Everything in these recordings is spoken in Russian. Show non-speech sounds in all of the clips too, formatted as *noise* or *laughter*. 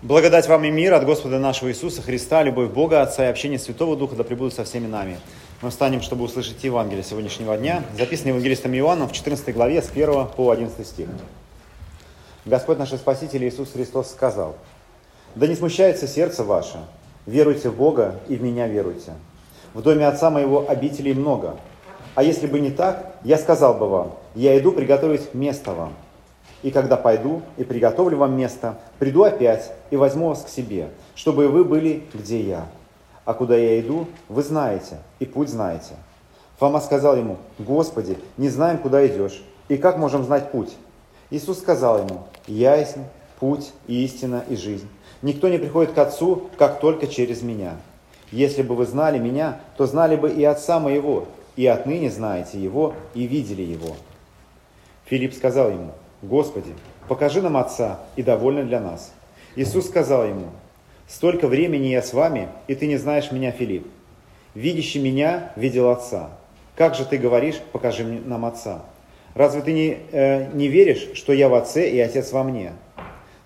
Благодать вам и мир от Господа нашего Иисуса Христа, любовь Бога, Отца и общение Святого Духа да пребудут со всеми нами. Мы встанем, чтобы услышать Евангелие сегодняшнего дня, записанное Евангелистом Иоанном в 14 главе с 1 по 11 стих. Господь наш Спаситель Иисус Христос сказал, «Да не смущается сердце ваше, веруйте в Бога и в Меня веруйте. В доме Отца моего обителей много, а если бы не так, я сказал бы вам, я иду приготовить место вам». И когда пойду и приготовлю вам место, приду опять и возьму вас к себе, чтобы вы были, где я. А куда я иду, вы знаете, и путь знаете. Фома сказал ему, Господи, не знаем, куда идешь, и как можем знать путь? Иисус сказал ему, Я есть путь, и истина, и жизнь. Никто не приходит к Отцу, как только через Меня. Если бы вы знали Меня, то знали бы и Отца Моего, и отныне знаете Его, и видели Его. Филипп сказал ему, Господи, покажи нам Отца, и довольно для нас. Иисус сказал ему, столько времени я с вами, и ты не знаешь меня, Филипп. Видящий меня видел Отца. Как же ты говоришь, покажи нам Отца? Разве ты не, э, не веришь, что я в Отце и Отец во мне?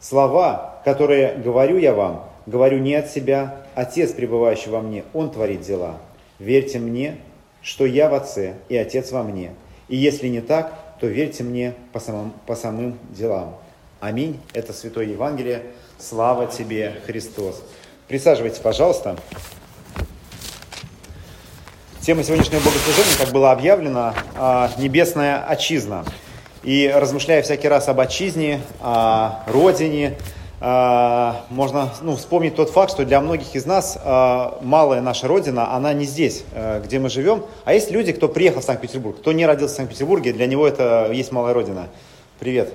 Слова, которые говорю я вам, говорю не от себя, Отец, пребывающий во мне, Он творит дела. Верьте мне, что я в Отце и Отец во мне. И если не так, то верьте мне по самым, по самым делам. Аминь. Это Святое Евангелие. Слава тебе, Христос. Присаживайтесь, пожалуйста. Тема сегодняшнего богослужения, как было объявлено, а, «Небесная отчизна». И размышляя всякий раз об отчизне, о родине, можно ну, вспомнить тот факт, что для многих из нас а, малая наша родина, она не здесь, э, где мы живем. А есть люди, кто приехал в Санкт-Петербург, кто не родился в Санкт-Петербурге, для него это есть малая родина. Привет.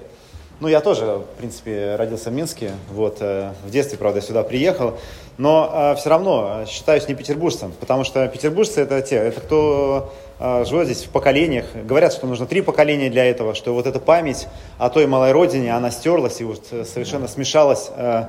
Ну, я тоже, в принципе, родился в Минске. Вот, э, в детстве, правда, сюда приехал. Но э, все равно считаюсь не петербуржцем, потому что петербуржцы это те, это кто э, живет здесь в поколениях. Говорят, что нужно три поколения для этого, что вот эта память о той малой родине, она стерлась и вот совершенно смешалась э,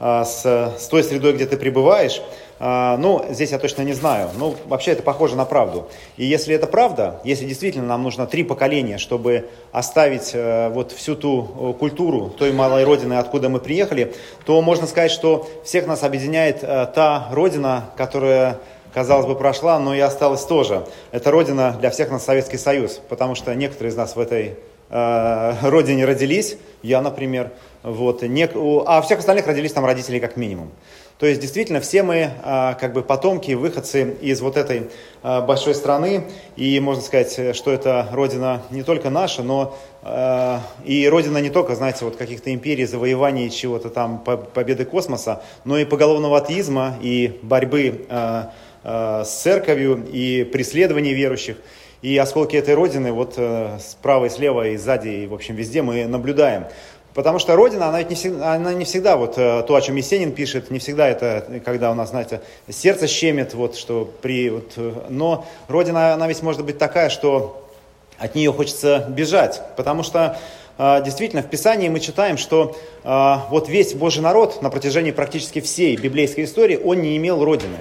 э, с, с той средой, где ты пребываешь. А, ну, здесь я точно не знаю. Ну, вообще это похоже на правду. И если это правда, если действительно нам нужно три поколения, чтобы оставить э, вот всю ту э, культуру той малой родины, откуда мы приехали, то можно сказать, что всех нас объединяет э, та родина, которая казалось бы, прошла, но и осталась тоже. Это родина для всех нас Советский Союз, потому что некоторые из нас в этой э, родине родились, я, например, вот, не, а всех остальных родились там родители как минимум. То есть действительно все мы а, как бы потомки, выходцы из вот этой а, большой страны, и можно сказать, что это родина не только наша, но а, и родина не только, знаете, вот каких-то империй, завоеваний, чего-то там, победы космоса, но и поголовного атеизма, и борьбы с церковью, и преследования верующих. И осколки этой родины вот э, справа и слева, и сзади, и в общем везде мы наблюдаем. Потому что Родина, она ведь не всегда, она не всегда вот э, то, о чем Есенин пишет, не всегда это, когда у нас, знаете, сердце щемит, вот, что при, вот, э, но Родина, она ведь может быть такая, что от нее хочется бежать, потому что э, действительно в Писании мы читаем, что вот весь Божий народ на протяжении практически всей библейской истории, он не имел Родины.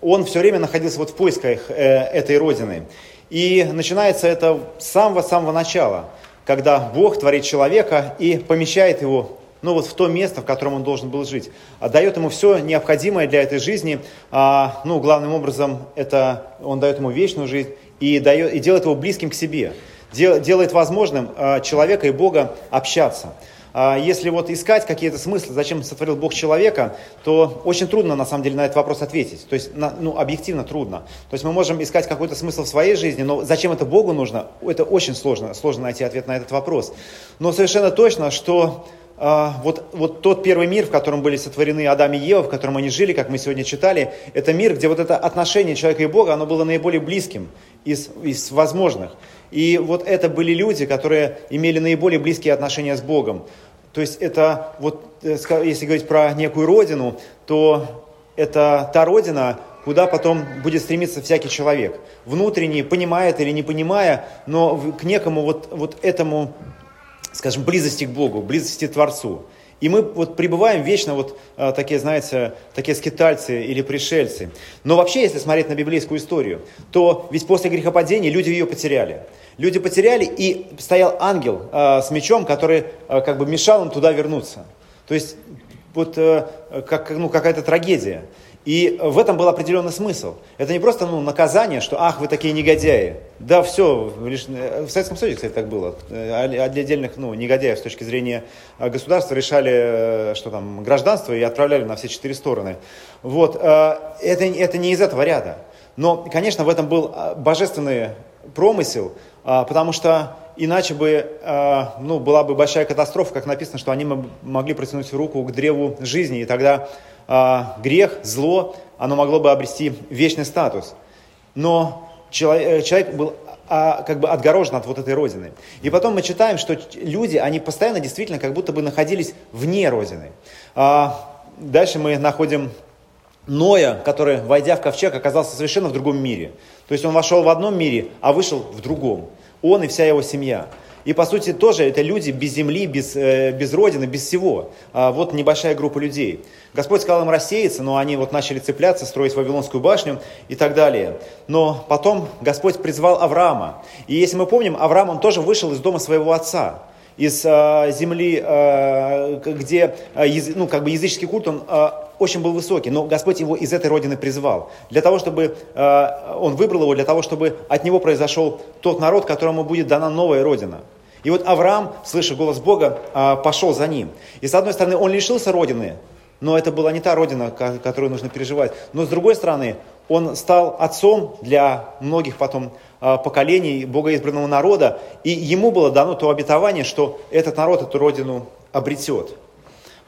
Он все время находился вот в поисках этой Родины. И начинается это с самого-самого начала – когда Бог творит человека и помещает его ну вот в то место, в котором он должен был жить. А дает ему все необходимое для этой жизни. А, ну, главным образом, это он дает ему вечную жизнь и, дает, и делает его близким к себе. Дел, делает возможным а, человека и Бога общаться. А если вот искать какие-то смыслы, зачем сотворил Бог человека, то очень трудно на самом деле на этот вопрос ответить. То есть, ну, объективно трудно. То есть мы можем искать какой-то смысл в своей жизни, но зачем это Богу нужно, это очень сложно, сложно найти ответ на этот вопрос. Но совершенно точно, что вот, вот тот первый мир, в котором были сотворены Адам и Ева, в котором они жили, как мы сегодня читали, это мир, где вот это отношение человека и Бога, оно было наиболее близким из, из возможных. И вот это были люди, которые имели наиболее близкие отношения с Богом. То есть это, вот, э, если говорить про некую родину, то это та родина, куда потом будет стремиться всякий человек. Внутренне, понимает или не понимая, но к некому вот, вот этому, скажем, близости к Богу, близости к Творцу. И мы вот пребываем вечно вот а, такие, знаете, такие скитальцы или пришельцы. Но вообще, если смотреть на библейскую историю, то ведь после грехопадения люди ее потеряли. Люди потеряли, и стоял ангел э, с мечом, который э, как бы мешал им туда вернуться. То есть вот э, как, ну, какая-то трагедия. И в этом был определенный смысл. Это не просто ну, наказание, что ах, вы такие негодяи. Да, все, лишь, э, в Советском Союзе, кстати, так было. А для отдельных ну, негодяев с точки зрения э, государства решали, э, что там, гражданство и отправляли на все четыре стороны. Вот, это, это не из этого ряда. Но, конечно, в этом был божественный промысел, потому что иначе бы ну, была бы большая катастрофа, как написано, что они могли протянуть руку к древу жизни, и тогда грех, зло, оно могло бы обрести вечный статус. Но человек, э, человек был а, как бы отгорожен от вот этой родины. И потом мы читаем, что люди, они постоянно действительно как будто бы находились вне родины. А, дальше мы находим Ноя, который, войдя в ковчег, оказался совершенно в другом мире. То есть он вошел в одном мире, а вышел в другом. Он и вся его семья. И по сути тоже это люди без земли, без, э, без родины, без всего. А вот небольшая группа людей. Господь сказал им рассеяться, но они вот начали цепляться, строить Вавилонскую башню и так далее. Но потом Господь призвал Авраама. И если мы помним, Авраам, он тоже вышел из дома своего отца из э, земли, э, где э, ну, как бы языческий культ, он очень был высокий, но Господь его из этой родины призвал. Для того, чтобы он выбрал его, для того, чтобы от него произошел тот народ, которому будет дана новая родина. И вот Авраам, слыша голос Бога, пошел за ним. И с одной стороны, он лишился родины, но это была не та родина, которую нужно переживать. Но с другой стороны, он стал отцом для многих потом а, поколений богоизбранного народа, и ему было дано то обетование, что этот народ эту родину обретет.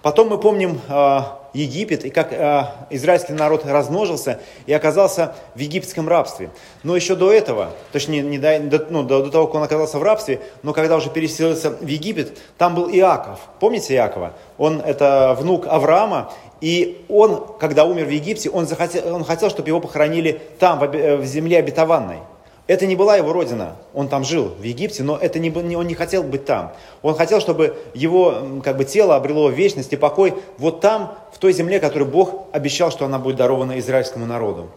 Потом мы помним э, Египет и как э, израильский народ размножился и оказался в египетском рабстве. Но еще до этого, точнее не до, ну, до, до того, как он оказался в рабстве, но когда уже переселился в Египет, там был Иаков. Помните Иакова? Он это внук Авраама, и он, когда умер в Египте, он, захотел, он хотел, чтобы его похоронили там, в, в земле обетованной. Это не была его родина, он там жил, в Египте, но это не, он не хотел быть там. Он хотел, чтобы его как бы, тело обрело вечность и покой вот там, в той земле, которую Бог обещал, что она будет дарована израильскому народу.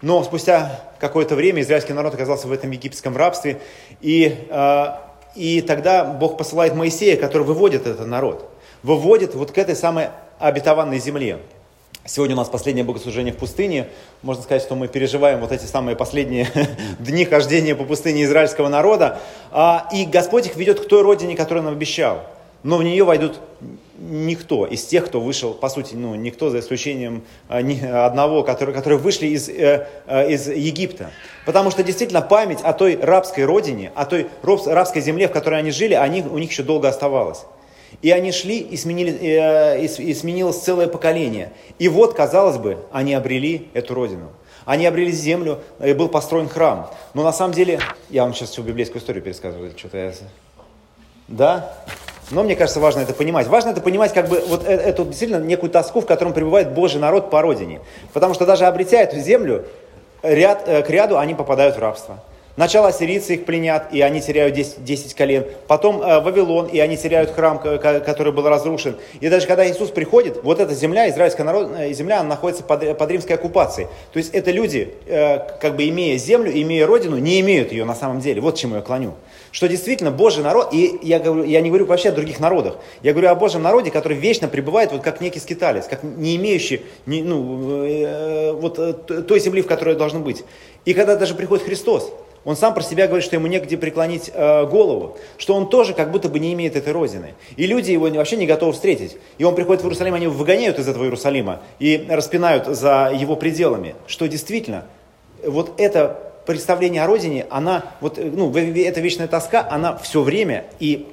Но спустя какое-то время израильский народ оказался в этом египетском рабстве, и, э, и тогда Бог посылает Моисея, который выводит этот народ, выводит вот к этой самой обетованной земле. Сегодня у нас последнее богослужение в пустыне. Можно сказать, что мы переживаем вот эти самые последние *laughs* дни хождения по пустыне израильского народа. А, и Господь их ведет к той родине, которую он обещал. Но в нее войдут никто из тех, кто вышел, по сути, ну, никто за исключением а, одного, который, которые вышли из, э, э, из Египта. Потому что действительно память о той рабской родине, о той рабской земле, в которой они жили, они, у них еще долго оставалась. И они шли, и, сменили, э, и сменилось целое поколение. И вот, казалось бы, они обрели эту родину. Они обрели землю, и был построен храм. Но на самом деле, я вам сейчас всю библейскую историю пересказываю, что-то я... Да? Но мне кажется, важно это понимать. Важно это понимать, как бы, вот э, эту действительно некую тоску, в котором пребывает Божий народ по родине. Потому что даже обретя эту землю, ряд, э, к ряду они попадают в рабство. Сначала ассирийцы их пленят, и они теряют 10, 10 колен. Потом э, Вавилон, и они теряют храм, который был разрушен. И даже когда Иисус приходит, вот эта земля, израильская народ, э, земля, она находится под, под римской оккупацией. То есть это люди, э, как бы имея землю, имея родину, не имеют ее на самом деле. Вот чему я клоню. Что действительно Божий народ, и я, говорю, я не говорю вообще о других народах, я говорю о Божьем народе, который вечно пребывает вот как некий скиталец, как не имеющий не, ну, э, вот э, той земли, в которой должен быть. И когда даже приходит Христос, он сам про себя говорит, что ему негде преклонить э, голову, что он тоже как будто бы не имеет этой родины. И люди его вообще не готовы встретить. И он приходит в Иерусалим, они его выгоняют из этого Иерусалима и распинают за его пределами. Что действительно, вот это представление о родине, она, вот, ну, эта вечная тоска, она все время и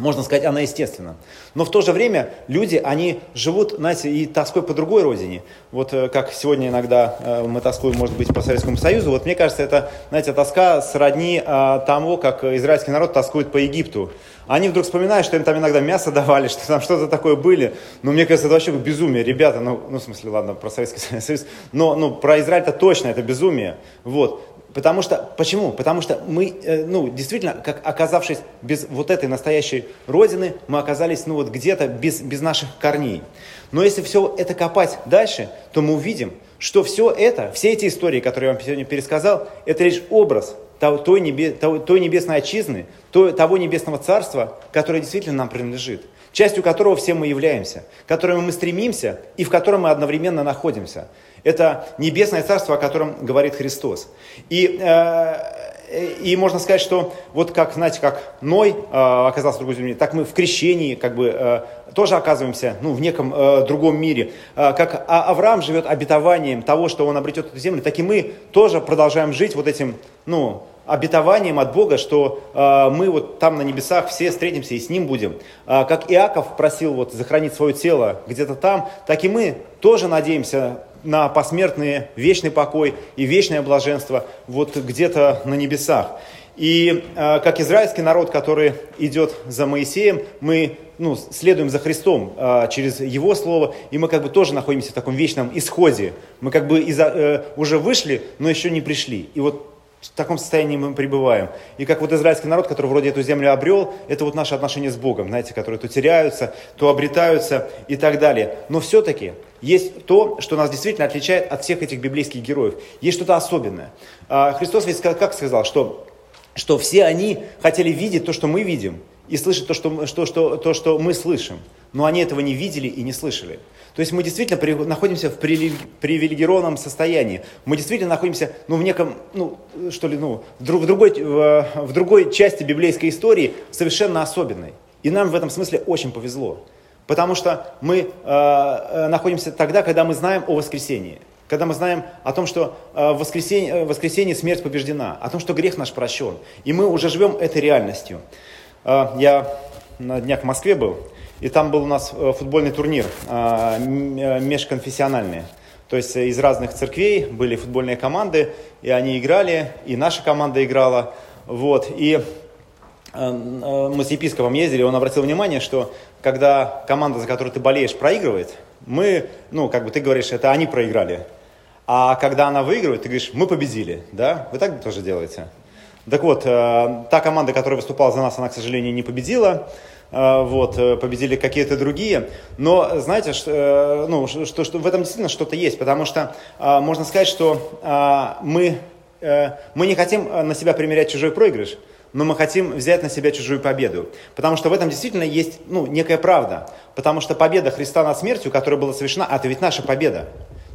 можно сказать, она естественна. Но в то же время люди, они живут, знаете, и тоской по другой родине. Вот э, как сегодня иногда э, мы тоскуем, может быть, по Советскому Союзу. Вот мне кажется, это, знаете, тоска сродни а, тому, как израильский народ тоскует по Египту. Они вдруг вспоминают, что им там иногда мясо *laughs* давали, что там что-то такое были. Но мне кажется, это вообще безумие. Ребята, ну, ну в смысле, ладно, про Советский *laughs* Союз. Но ну, про Израиль это точно, это безумие. Вот. Потому что, почему? Потому что мы, э, ну, действительно, как оказавшись без вот этой настоящей родины, мы оказались, ну, вот где-то без, без наших корней. Но если все это копать дальше, то мы увидим, что все это, все эти истории, которые я вам сегодня пересказал, это лишь образ той, небе, той, небесной отчизны, той, того небесного царства, которое действительно нам принадлежит. Частью которого все мы являемся, к которому мы стремимся и в котором мы одновременно находимся. Это небесное царство, о котором говорит Христос. И, э, и можно сказать, что вот как, знаете, как Ной э, оказался в другой земле, так мы в крещении как бы э, тоже оказываемся ну, в неком э, другом мире. Э, как а Авраам живет обетованием того, что он обретет эту землю, так и мы тоже продолжаем жить вот этим, ну, обетованием от Бога, что э, мы вот там на небесах все встретимся и с Ним будем. Э, как Иаков просил вот захоронить свое тело где-то там, так и мы тоже надеемся на посмертный вечный покой и вечное блаженство вот где-то на небесах. И э, как израильский народ, который идет за Моисеем, мы ну, следуем за Христом э, через Его Слово, и мы как бы тоже находимся в таком вечном исходе. Мы как бы из, э, уже вышли, но еще не пришли. И вот в таком состоянии мы пребываем. И как вот израильский народ, который вроде эту землю обрел, это вот наши отношения с Богом, знаете, которые то теряются, то обретаются и так далее. Но все-таки есть то, что нас действительно отличает от всех этих библейских героев. Есть что-то особенное. А, Христос ведь как сказал, что, что все они хотели видеть то, что мы видим, и слышать то что, что, что, то, что мы слышим. Но они этого не видели и не слышали. То есть мы действительно при, находимся в привилегированном состоянии. Мы действительно находимся ну, в неком, ну, что ли, ну, в, друг, в, другой, в, в другой части библейской истории, совершенно особенной. И нам в этом смысле очень повезло. Потому что мы э, э находимся тогда, когда мы знаем о воскресении. Когда мы знаем о том, что э, в воскресенье, э, воскресенье смерть побеждена, о том, что грех наш прощен. И мы уже живем этой реальностью. Э, я на днях в Москве был, и там был у нас э, футбольный турнир а, э, межконфессиональный. То есть из разных церквей были футбольные команды, и они играли, и наша команда играла. Вот. И э, мы с епископом ездили, он обратил внимание, что когда команда, за которую ты болеешь, проигрывает, мы, ну, как бы ты говоришь, это они проиграли. А когда она выигрывает, ты говоришь, мы победили, да? Вы так тоже делаете? Так вот, та команда, которая выступала за нас, она, к сожалению, не победила. А, вот, э, победили какие-то другие. Но знаете, что, э, ну, что, что в этом действительно что-то есть, потому что а, можно сказать, что а, мы, э, мы не хотим на себя примерять чужой проигрыш, но мы хотим взять на себя чужую победу. Потому что в этом действительно есть ну, некая правда. Потому что победа Христа над смертью, которая была совершена, это ведь наша победа.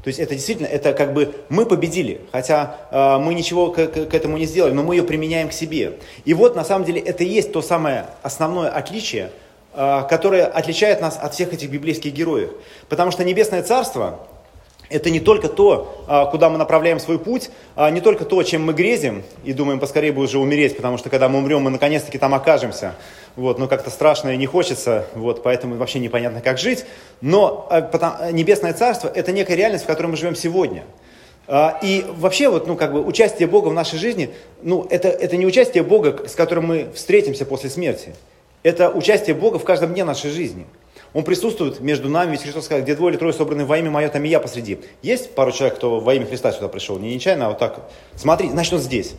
То есть это действительно, это как бы мы победили, хотя э, мы ничего к, к, к этому не сделали, но мы ее применяем к себе. И вот на самом деле это и есть то самое основное отличие, э, которое отличает нас от всех этих библейских героев. Потому что Небесное Царство, это не только то, а, куда мы направляем свой путь, а не только то, чем мы грезим и думаем, поскорее бы уже умереть, потому что когда мы умрем, мы наконец-таки там окажемся. Вот, но как-то страшно и не хочется, вот, поэтому вообще непонятно, как жить. Но а, потому, Небесное Царство – это некая реальность, в которой мы живем сегодня. И вообще, вот, ну, как бы, участие Бога в нашей жизни, ну, это, это не участие Бога, с которым мы встретимся после смерти. Это участие Бога в каждом дне нашей жизни – он присутствует между нами, ведь Христос сказал, где двое или трое собраны во имя мое, там и я посреди. Есть пару человек, кто во имя Христа сюда пришел, не нечаянно, а вот так, смотри, значит он здесь.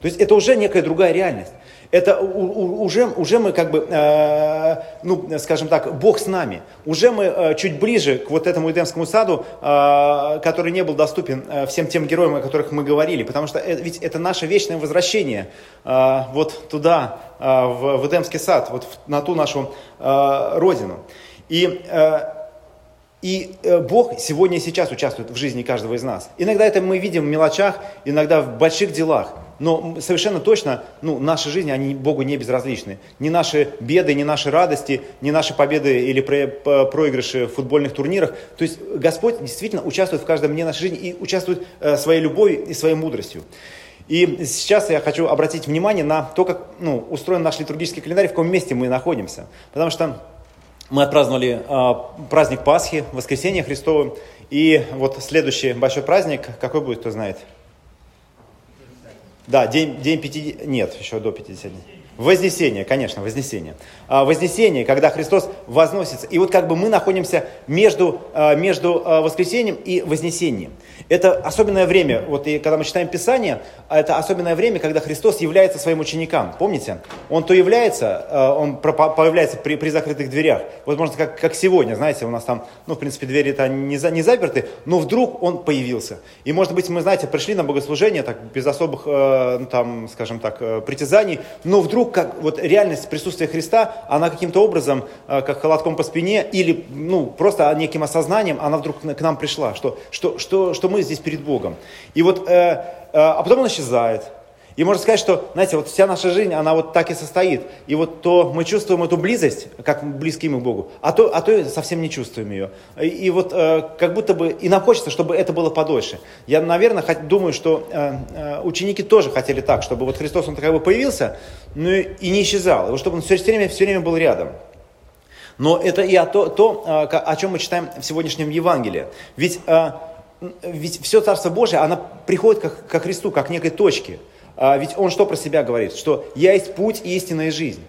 То есть это уже некая другая реальность. Это уже, уже мы как бы, э, ну, скажем так, Бог с нами. Уже мы э, чуть ближе к вот этому Эдемскому саду, э, который не был доступен э, всем тем героям, о которых мы говорили. Потому что это, ведь это наше вечное возвращение э, вот туда, э, в, в Эдемский сад, вот в, на ту нашу э, родину. И, э, и э, Бог сегодня и сейчас участвует в жизни каждого из нас. Иногда это мы видим в мелочах, иногда в больших делах. Но совершенно точно, ну, наши жизни, они Богу не безразличны. Ни наши беды, ни наши радости, ни наши победы или проигрыши в футбольных турнирах. То есть Господь действительно участвует в каждом дне нашей жизни и участвует э, своей любовью и своей мудростью. И сейчас я хочу обратить внимание на то, как ну, устроен наш литургический календарь, в каком месте мы находимся. Потому что мы отпраздновали э, праздник Пасхи, воскресенье Христово. И вот следующий большой праздник, какой будет, кто знает? Да, день, день 50... Нет, еще до 50 дней. Вознесение, конечно, вознесение. А, вознесение, когда Христос возносится. И вот как бы мы находимся между, а, между а, воскресением и вознесением. Это особенное время, вот и когда мы читаем Писание, это особенное время, когда Христос является своим ученикам. Помните? Он то является, он появляется при, при закрытых дверях. Вот можно как, как сегодня, знаете, у нас там, ну, в принципе, двери-то не, за, не заперты, но вдруг он появился. И, может быть, мы, знаете, пришли на богослужение так, без особых, э, ну, там, скажем так, э, притязаний, но вдруг как вот реальность присутствия Христа, она каким-то образом, э, как холодком по спине, или, ну, просто неким осознанием, она вдруг к нам пришла, что, что, что, что мы здесь перед Богом. И вот, э, э, а потом он исчезает, и можно сказать, что, знаете, вот вся наша жизнь, она вот так и состоит. И вот то мы чувствуем эту близость, как близки мы к Богу, а то, а то совсем не чувствуем ее. И, и вот э, как будто бы, и нам хочется, чтобы это было подольше. Я, наверное, хоть, думаю, что э, э, ученики тоже хотели так, чтобы вот Христос, он как бы появился, ну и не исчезал, и чтобы он все время, все время был рядом. Но это и о, то, то, э, о чем мы читаем в сегодняшнем Евангелии. Ведь, э, ведь все Царство Божие, оно приходит как, ко Христу, как некой точке – а, ведь он что про себя говорит? Что «я есть путь, истинная жизнь».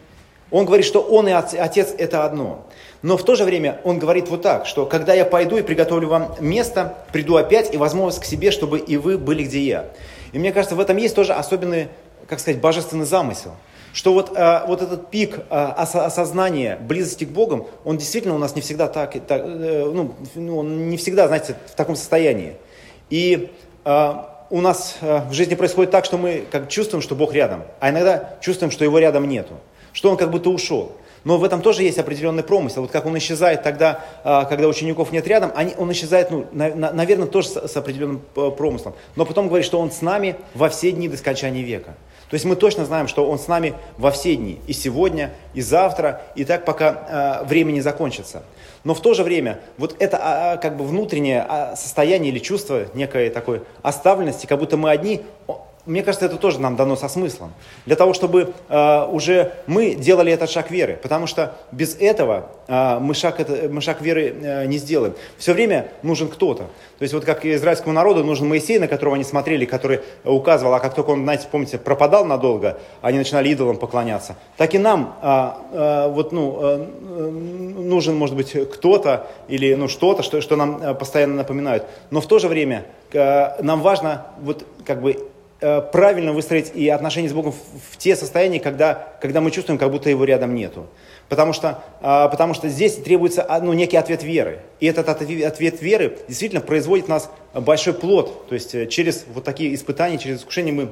Он говорит, что он и отец – это одно. Но в то же время он говорит вот так, что когда я пойду и приготовлю вам место, приду опять и возьму вас к себе, чтобы и вы были где я. И мне кажется, в этом есть тоже особенный, как сказать, божественный замысел. Что вот, а, вот этот пик а, осознания близости к Богу, он действительно у нас не всегда так, так э, ну, ну, он не всегда, знаете, в таком состоянии. И а, у нас э, в жизни происходит так, что мы как чувствуем, что Бог рядом, а иногда чувствуем, что Его рядом нету, что Он как будто ушел. Но в этом тоже есть определенный промысел. Вот как он исчезает тогда, э, когда учеников нет рядом, они, он исчезает, ну, на, на, наверное, тоже с, с определенным э, промыслом. Но потом говорит, что он с нами во все дни до скончания века. То есть мы точно знаем, что он с нами во все дни, и сегодня, и завтра, и так пока э, время не закончится. Но в то же время вот это а, а, как бы внутреннее а, состояние или чувство некой такой оставленности, как будто мы одни, мне кажется, это тоже нам дано со смыслом. Для того, чтобы э, уже мы делали этот шаг веры. Потому что без этого э, мы, шаг это, мы шаг веры э, не сделаем. Все время нужен кто-то. То есть вот как израильскому народу нужен Моисей, на которого они смотрели, который указывал, а как только он, знаете, помните, пропадал надолго, они начинали идолам поклоняться. Так и нам э, э, вот, ну, э, нужен, может быть, кто-то или ну, что-то, что, что нам постоянно напоминают. Но в то же время э, нам важно вот как бы Э, правильно выстроить и отношения с Богом в те состояния, когда, когда мы чувствуем, как будто его рядом нету. Потому что, а, потому что здесь требуется ну, некий ответ веры. И этот ответ веры действительно производит в нас большой плод. То есть э, через вот такие испытания, через искушения мы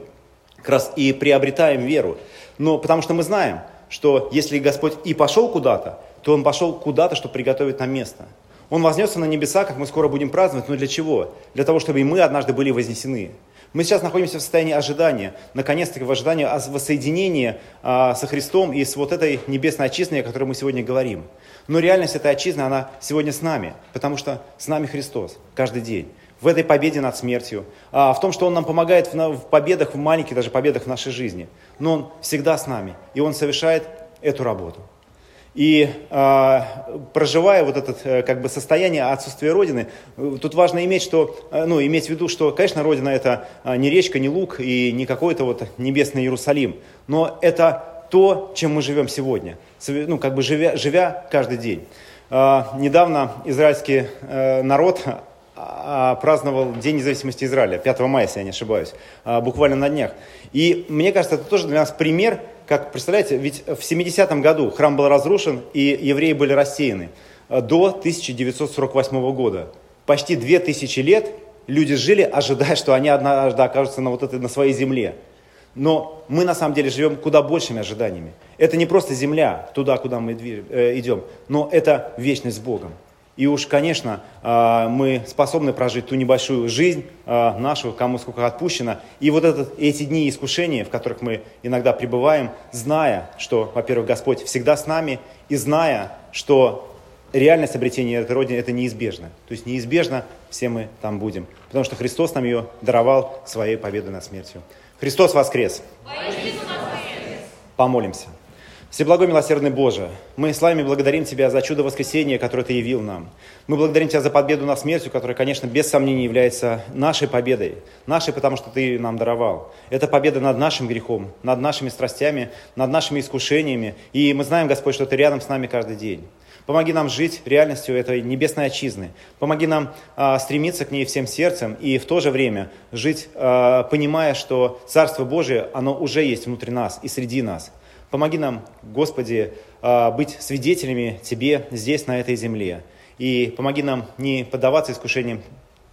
как раз и приобретаем веру. Но потому что мы знаем, что если Господь и пошел куда-то, то Он пошел куда-то, чтобы приготовить нам место. Он вознесся на небеса, как мы скоро будем праздновать, но для чего? Для того, чтобы и мы однажды были вознесены. Мы сейчас находимся в состоянии ожидания, наконец-таки в ожидании воссоединения а, со Христом и с вот этой небесной отчизной, о которой мы сегодня говорим. Но реальность этой отчизны, она сегодня с нами, потому что с нами Христос каждый день. В этой победе над смертью, а, в том, что Он нам помогает в, в победах, в маленьких даже победах в нашей жизни. Но Он всегда с нами, и Он совершает эту работу. И э, проживая вот это э, как бы состояние отсутствия Родины, э, тут важно иметь, что, э, ну, иметь в виду, что, конечно, Родина это э, не речка, не луг и не какой-то вот небесный Иерусалим, но это то, чем мы живем сегодня, ну, как бы живя, живя каждый день. Э, недавно израильский э, народ а, праздновал День независимости Израиля, 5 мая, если я не ошибаюсь, буквально на днях. И мне кажется, это тоже для нас пример – как, представляете, ведь в 70-м году храм был разрушен, и евреи были рассеяны э, до 1948 года. Почти 2000 лет люди жили, ожидая, что они однажды окажутся на, вот этой, на своей земле. Но мы на самом деле живем куда большими ожиданиями. Это не просто земля, туда, куда мы э, идем, но это вечность с Богом. И уж, конечно, а, мы способны прожить ту небольшую жизнь а, нашу, кому сколько отпущено. И вот этот, эти дни искушения, в которых мы иногда пребываем, зная, что, во-первых, Господь всегда с нами, и зная, что реальность обретения этой Родины – это неизбежно. То есть неизбежно все мы там будем. Потому что Христос нам ее даровал своей победой над смертью. Христос воскрес! Помолимся. Всеблагой милосердный Боже, мы с вами благодарим Тебя за чудо воскресения, которое Ты явил нам. Мы благодарим Тебя за победу над смертью, которая, конечно, без сомнения является нашей победой. Нашей, потому что Ты нам даровал. Это победа над нашим грехом, над нашими страстями, над нашими искушениями. И мы знаем, Господь, что Ты рядом с нами каждый день. Помоги нам жить реальностью этой небесной отчизны. Помоги нам а, стремиться к ней всем сердцем и в то же время жить, а, понимая, что Царство Божие, оно уже есть внутри нас и среди нас. Помоги нам, Господи, а, быть свидетелями Тебе здесь, на этой земле. И помоги нам не поддаваться искушениям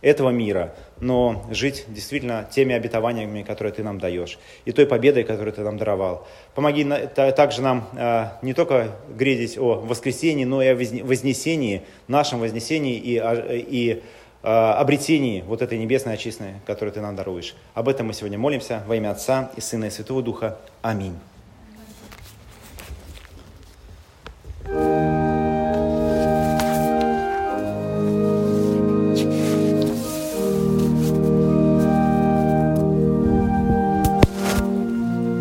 этого мира, но жить действительно теми обетованиями, которые Ты нам даешь, и той победой, которую Ты нам даровал. Помоги также нам а, не только грезить о воскресении, но и о вознесении, нашем вознесении и, и а, обретении вот этой небесной отчизны, которую Ты нам даруешь. Об этом мы сегодня молимся во имя Отца и Сына и Святого Духа. Аминь.